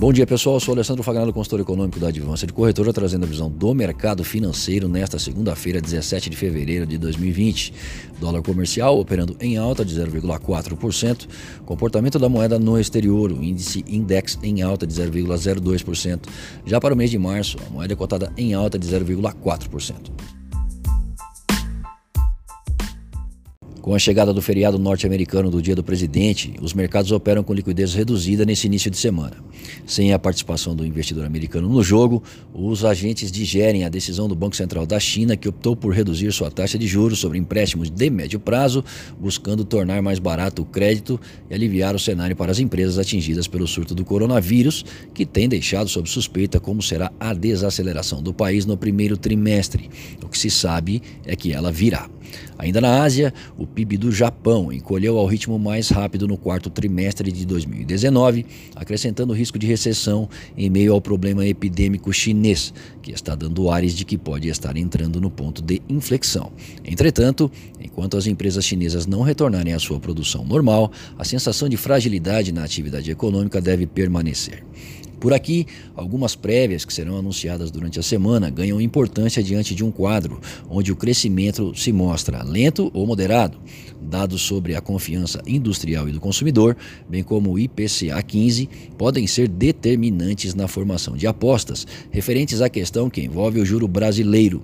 Bom dia, pessoal. Eu sou Alessandro Fagnado, consultor econômico da Advança de Corretora, trazendo a visão do mercado financeiro nesta segunda-feira, 17 de fevereiro de 2020. Dólar comercial operando em alta de 0,4%. Comportamento da moeda no exterior, o índice Index em alta de 0,02%. Já para o mês de março, a moeda é cotada em alta de 0,4%. Com a chegada do feriado norte-americano do Dia do Presidente, os mercados operam com liquidez reduzida nesse início de semana. Sem a participação do investidor americano no jogo, os agentes digerem a decisão do Banco Central da China, que optou por reduzir sua taxa de juros sobre empréstimos de médio prazo, buscando tornar mais barato o crédito e aliviar o cenário para as empresas atingidas pelo surto do coronavírus, que tem deixado sob suspeita como será a desaceleração do país no primeiro trimestre. O que se sabe é que ela virá. Ainda na Ásia, o PIB do Japão encolheu ao ritmo mais rápido no quarto trimestre de 2019, acrescentando risco de recessão em meio ao problema epidêmico chinês, que está dando ares de que pode estar entrando no ponto de inflexão. Entretanto, enquanto as empresas chinesas não retornarem à sua produção normal, a sensação de fragilidade na atividade econômica deve permanecer. Por aqui, algumas prévias que serão anunciadas durante a semana ganham importância diante de um quadro onde o crescimento se mostra lento ou moderado. Dados sobre a confiança industrial e do consumidor, bem como o IPCA 15, podem ser determinantes na formação de apostas referentes à questão que envolve o juro brasileiro.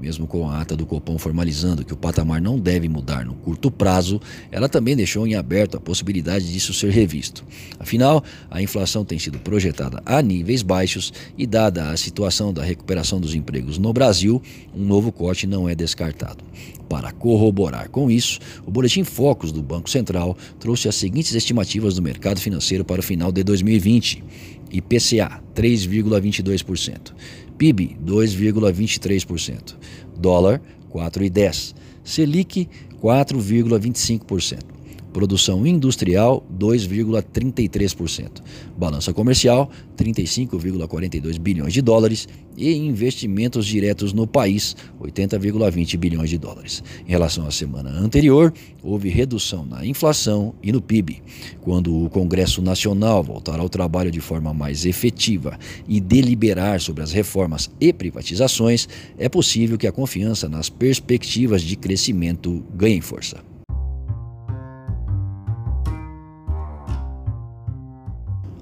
Mesmo com a ata do Copom formalizando que o patamar não deve mudar no curto prazo, ela também deixou em aberto a possibilidade disso ser revisto. Afinal, a inflação tem sido projetada a níveis baixos e, dada a situação da recuperação dos empregos no Brasil, um novo corte não é descartado. Para corroborar com isso, o Boletim Focus do Banco Central trouxe as seguintes estimativas do mercado financeiro para o final de 2020. IPCA 3,22%, PIB 2,23%, dólar 4,10%, Selic 4,25%. Produção industrial, 2,33%. Balança comercial, 35,42 bilhões de dólares. E investimentos diretos no país, 80,20 bilhões de dólares. Em relação à semana anterior, houve redução na inflação e no PIB. Quando o Congresso Nacional voltar ao trabalho de forma mais efetiva e deliberar sobre as reformas e privatizações, é possível que a confiança nas perspectivas de crescimento ganhe força.